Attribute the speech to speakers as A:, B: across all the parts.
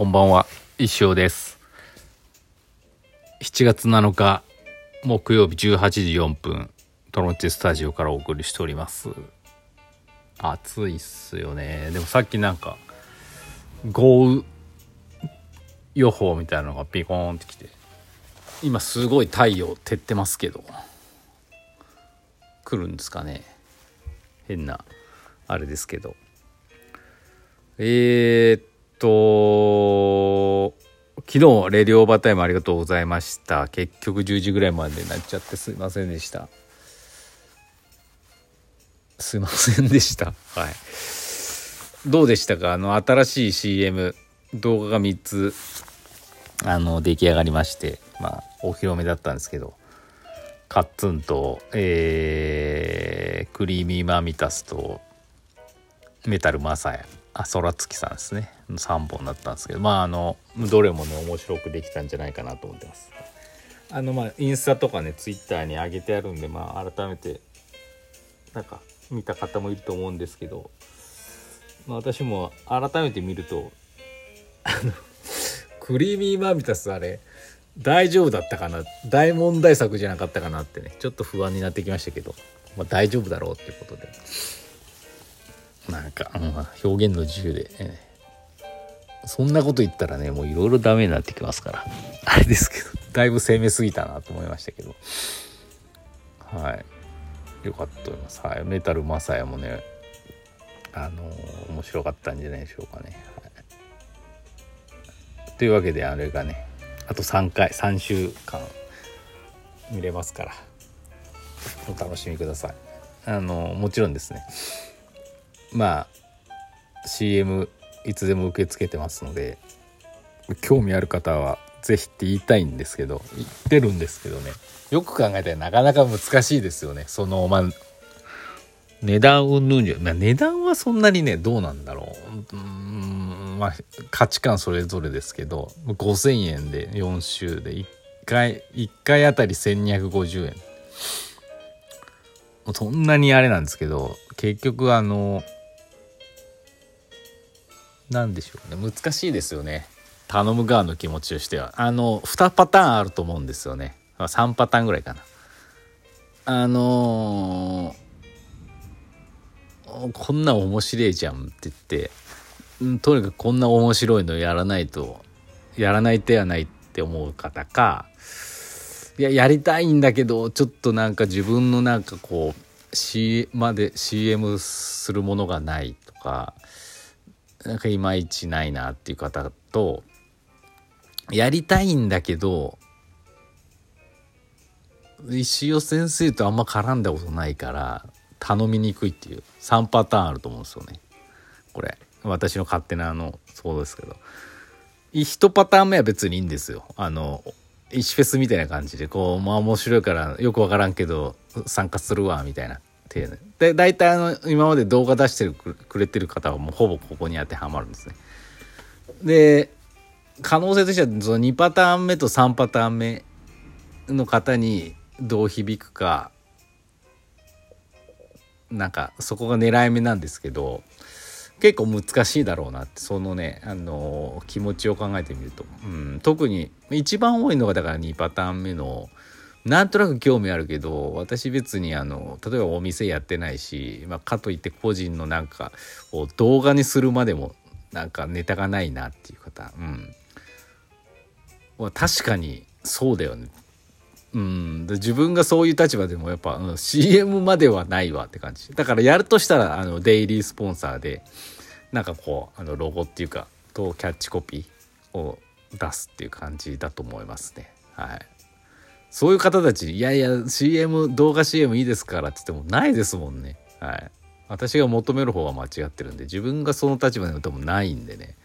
A: こんばんは、石尾です。7月7日、木曜日18時4分、トロンチスタジオからお送りしております。暑いっすよね。でもさっきなんか、豪雨予報みたいなのがピコーンってきて、今すごい太陽照ってますけど、来るんですかね。変な、あれですけど。えー、っと、昨日、レディオーバータイムありがとうございました。結局10時ぐらいまでになっちゃってすいませんでした。すいませんでした。はい。どうでしたか？あの、新しい CM、動画が3つ、あの、出来上がりまして、まあ、お披露目だったんですけど、カッツンと、えー、クリーミーマーミタスと、メタルマサヤあ空月さんですね。3本だったんですけど。まああのどれもね面白くできたんじゃないかなと思ってます。あのまあインスタとかねツイッターに上げてあるんでまあ改めてなんか見た方もいると思うんですけど、まあ、私も改めて見るとあのクリーミーマーミタスあれ大丈夫だったかな大問題作じゃなかったかなってねちょっと不安になってきましたけど、まあ、大丈夫だろうっていうことで。なんか、うん表現の自由で、えそんなこと言ったらねもういろいろダメになってきますから。あれですけどだいぶ攻めすぎたなと思いましたけど。はい。よかったと思います。はい。メタルマサヤもねあのー面白かったんじゃないでしょうかね、はい、というわけであれがねあと3回3週間見れますからお楽しみください。あのーもちろんですね。まあ CM いつでも受け付けてますので。興味ある方は是非って言いたいんですけど言ってるんですけどね。よく考えたらなかなか難しいですよね。そのまあ値段うんぬんじゃ、まあ、値段はそんなにねどうなんだろう。うーんまあ価値観それぞれですけど5,000円で4週で1回1回あたり1250円。そんなにあれなんですけど結局あのなんでしょうね。難しいですよね。頼む側の気持ちとしては。あの2パターンあると思うんですよね。ま3パターンぐらいかな。あのーこんな面白いじゃんって言ってんとにかくこんな面白いのやらないとやらない手はないって思う方かいややりたいんだけどちょっとなんか自分のなんかこう C まで CM するものがないとかなんかいまいちないなっていう方とやりたいんだけど石尾先生とあんま絡んだことないから頼みにくいっていう3パターンあると思うんですよね。これ。私の勝手なあのそうですけど。1パターン目は別にいいんですよ。あの石フェスみたいな感じでこうまあ面白いからよくわからんけど参加するわみたいな。体でで大体あの今まで動画出してるくれてる方はもうほぼここに当てはまるんですね。で可能性としてはその2パターン目と3パターン目の方にどう響くかなんかそこが狙い目なんですけど結構難しいだろうなってそのね、あの気持ちを考えてみると、うん、特に一番多いのがだから2パターン目のなんとなく興味あるけど私別にあの例えばお店やってないし、まあ、かといって個人のなんかを動画にするまでもなんかネタがないなっていう方、うん、は確かにそうだよね。うん、で自分がそういう立場でもやっぱ、うん、CM まではないわって感じ。だからやるとしたらあのデイリースポンサーでなんかこうあのロゴっていうかとキャッチコピーを出すっていう感じだと思いますね。はい。そういう方たちいやいや CM 動画 CM いいですからって言ってもないですもんね。はい。私が求める方は間違ってるんで自分がその立場でもないんでね。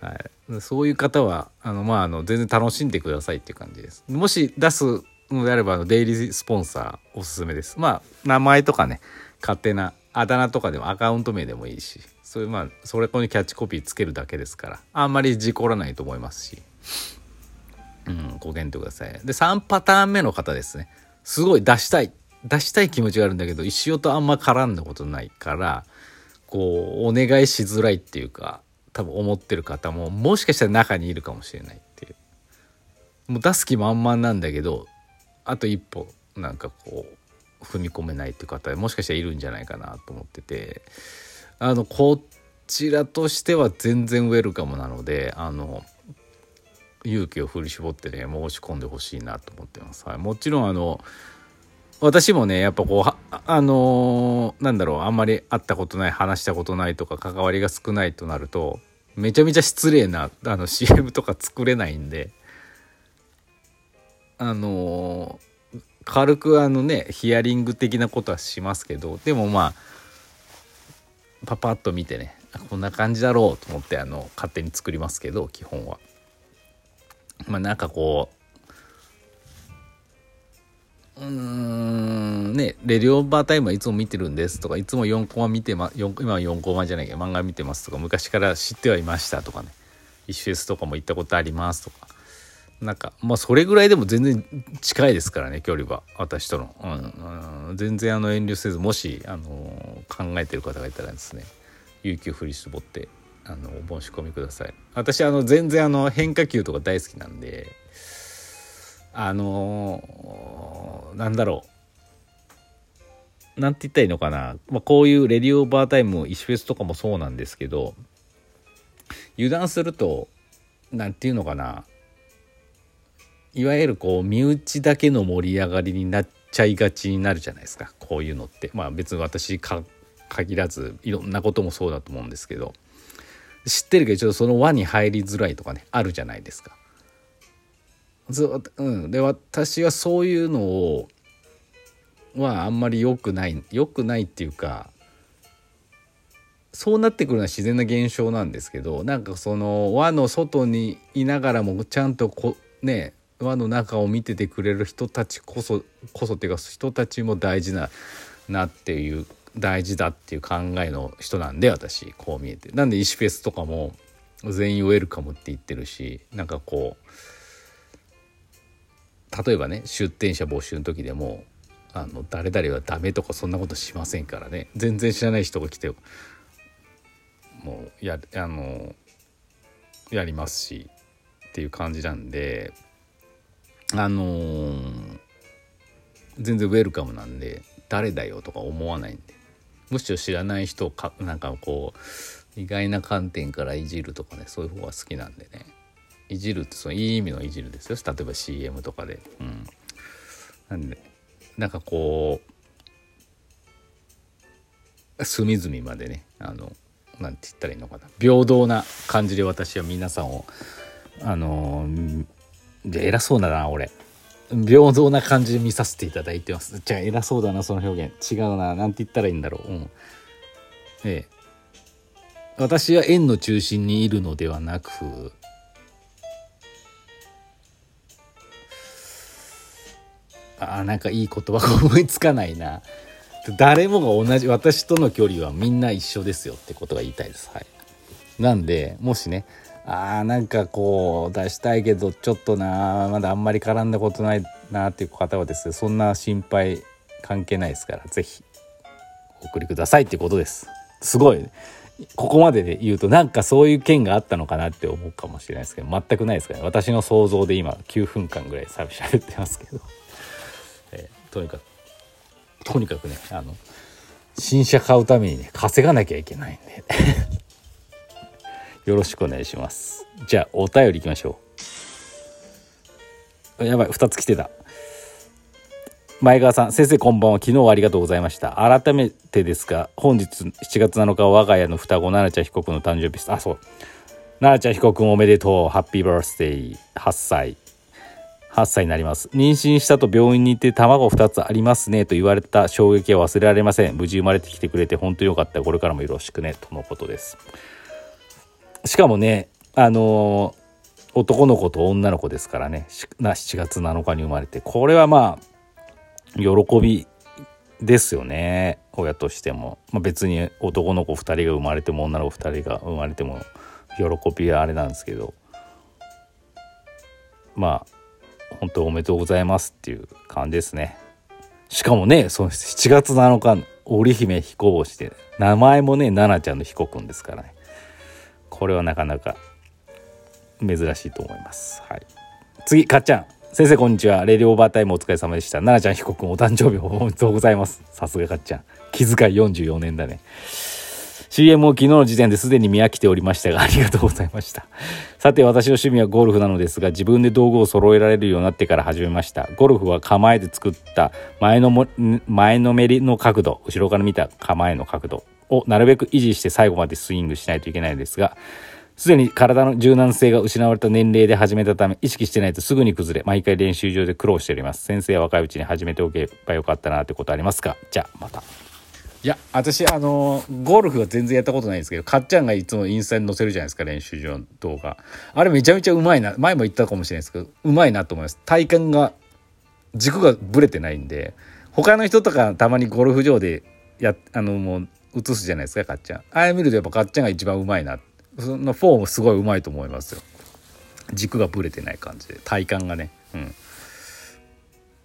A: はい、そういう方はあの、まあ、あの全然楽しんでくださいっていう感じです。もし出すのであればあのデイリースポンサーおすすめです。まあ名前とかね勝手なあだ名とかでもアカウント名でもいいしそういうまあそれこにキャッチコピーつけるだけですからあんまり事故らないと思いますし、うん、ご検討ください。で3パターン目の方ですね。すごい出したい。出したい気持ちがあるんだけど石尾とあんま絡んだことないからこうお願いしづらいっていうか多分思ってる方ももしかしたら中にいるかもしれないっていう。もう出す気満々なんだけどあと一歩なんかこう踏み込めないっていう方もしかしたらいるんじゃないかなと思っててあのこちらとしては全然ウェルカムなのであの勇気を振り絞ってね申し込んでほしいなと思ってます。はい、もちろんあの私もねやっぱこうあのー、なんだろうあんまり会ったことない話したことないとか関わりが少ないとなるとめちゃめちゃ失礼なあの CM とか作れないんであのー、軽くあのねヒアリング的なことはしますけどでもまあパパッと見てねこんな感じだろうと思ってあの勝手に作りますけど基本は。まあなんかこううーんねレディオバータイムはいつも見てるんですとかいつも4コマ見てま今は4コマじゃないけど漫画見てますとか昔から知ってはいましたとかね。イシュフェスとかも行ったことありますとか。なんかまあそれぐらいでも全然近いですからね距離は私との、うんうん、全然あの遠慮せずもし、あの考えてる方がいたらですね勇気を振り絞ってあのお申し込みください。私あの全然あの変化球とか大好きなんであのなんだろう。なんて言ったらいいのかな、まあ、こういうレディオバータイムイシフェスとかもそうなんですけど油断すると何て言うのかな。いわゆるこう身内だけの盛り上がりになっちゃいがちになるじゃないですか。こういうのって。まあ別に私か限らずいろんなこともそうだと思うんですけど。知ってるけどちょっとその輪に入りづらいとかねあるじゃないですか。うん、で私はそういうのをはあんまり良くない良くないっていうかそうなってくるのは自然な現象なんですけどなんかその輪の外にいながらもちゃんとこね輪の中を見ててくれる人たちこそこそっていうか人たちも大事ななっていう大事だっていう考えの人なんで私こう見えて。なんで石フェスとかも全員ウェルカムって言ってるしなんかこう例えばね出店者募集の時でもあの誰々はダメとかそんなことしませんからね。全然知らない人が来てもうやあのやりますしっていう感じなんであのー、全然ウェルカムなんで誰だよとか思わないんで。むしろ知らない人をかなんかこう意外な観点からいじるとかねそういう方が好きなんでね。いじるってそのいい意味のいじるですよ。例えば CM とかで。うん、なんでなんかこう隅々までねあのなんて言ったらいいのかな。平等な感じで私は皆さんをあので偉そうだな俺。平等な感じで見させていただいてます。じゃあ偉そうだなその表現。違うな何て言ったらいいんだろう、うん、ええ。私は円の中心にいるのではなくあなんかいい言葉が思いつかないな。誰もが同じ私との距離はみんな一緒ですよってことが言いたいです。はい。なんでもしねあーなんかこう出したいけどちょっとなまだあんまり絡んだことないなっていう方はですねそんな心配関係ないですから是非お送りくださいっていうことです。すごいここまでで言うとなんかそういう件があったのかなって思うかもしれないですけど全くないですからね。私の想像で今9分間ぐらいしゃべってますけど、えー、とにかくとにかくねあの新車買うためにね稼がなきゃいけないんで。よろしくお願いします。じゃあお便りいきましょう。やばい2つ来てた。前川さん先生こんばんは。昨日はありがとうございました。改めてですが本日7月7日は我が家の双子奈々ちゃん被告の誕生日です。あそう。奈々ちゃん被告おめでとう。ハッピーバースデー8歳。8歳になります。妊娠したと病院に行って卵2つありますね。と言われた衝撃は忘れられません。無事生まれてきてくれて本当によかった。これからもよろしくね。とのことです。しかもねあの男の子と女の子ですからね。7月7日に生まれて。これはまあ喜びですよね。親としても、まあ、別に男の子2人が生まれても女の子2人が生まれても喜びはあれなんですけど。まあ本当おめでとうございますっていう感じですね。しかもねその7月7日織姫彦星で。名前もね奈々ちゃんの彦くんですからね。これはなかなか珍しいと思います。はい。次かっちゃん。先生こんにちは。レディオーバータイムお疲れ様でした。奈々ちゃん被告お誕生日おめでとうございます。さすがかっちゃん。気遣い44年だね。CM を昨日の時点ですでに見飽きておりましたがありがとうございました。さて私の趣味はゴルフなのですが自分で道具を揃えられるようになってから始めました。ゴルフは構えで作った前のも前のめりの角度。後ろから見た構えの角度。をなるべく維持して最後までスイングしないといけないのですがすでに体の柔軟性が失われた年齢で始めたため意識してないとすぐに崩れ毎回練習場で苦労しております。先生は若いうちに始めておけばよかったなってことありますか？じゃあまた。いや私あのゴルフは全然やったことないんですけどかっちゃんがいつもインスタに載せるじゃないですか練習場の動画。あれめちゃめちゃうまいな前も言ったかもしれないですけどうまいなと思います。体幹が軸がぶれてないんで他の人とかたまにゴルフ場でやあのもう映すじゃないですかかっちゃん。ああ見るとやっぱかっちゃんが一番うまいな。そのフォームすごいうまいと思いますよ。軸がぶれてない感じで。体幹がね。うん。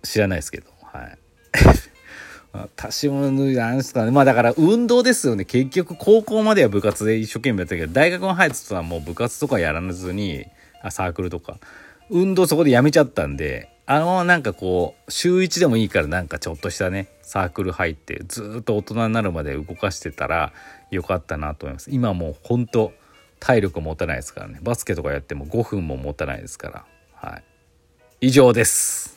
A: 知らないですけど。はい。私もなんですかね。まあだから運動ですよね。結局高校までは部活で一生懸命やったけど大学に入ってたらもう部活とかやらずにあサークルとか。運動そこでやめちゃったんであのなんかこう週1でもいいからなんかちょっとしたねサークル入ってずっと大人になるまで動かしてたらよかったなと思います。今もうほんと体力持たないですからね。バスケとかやっても5分も持たないですから。はい。以上です。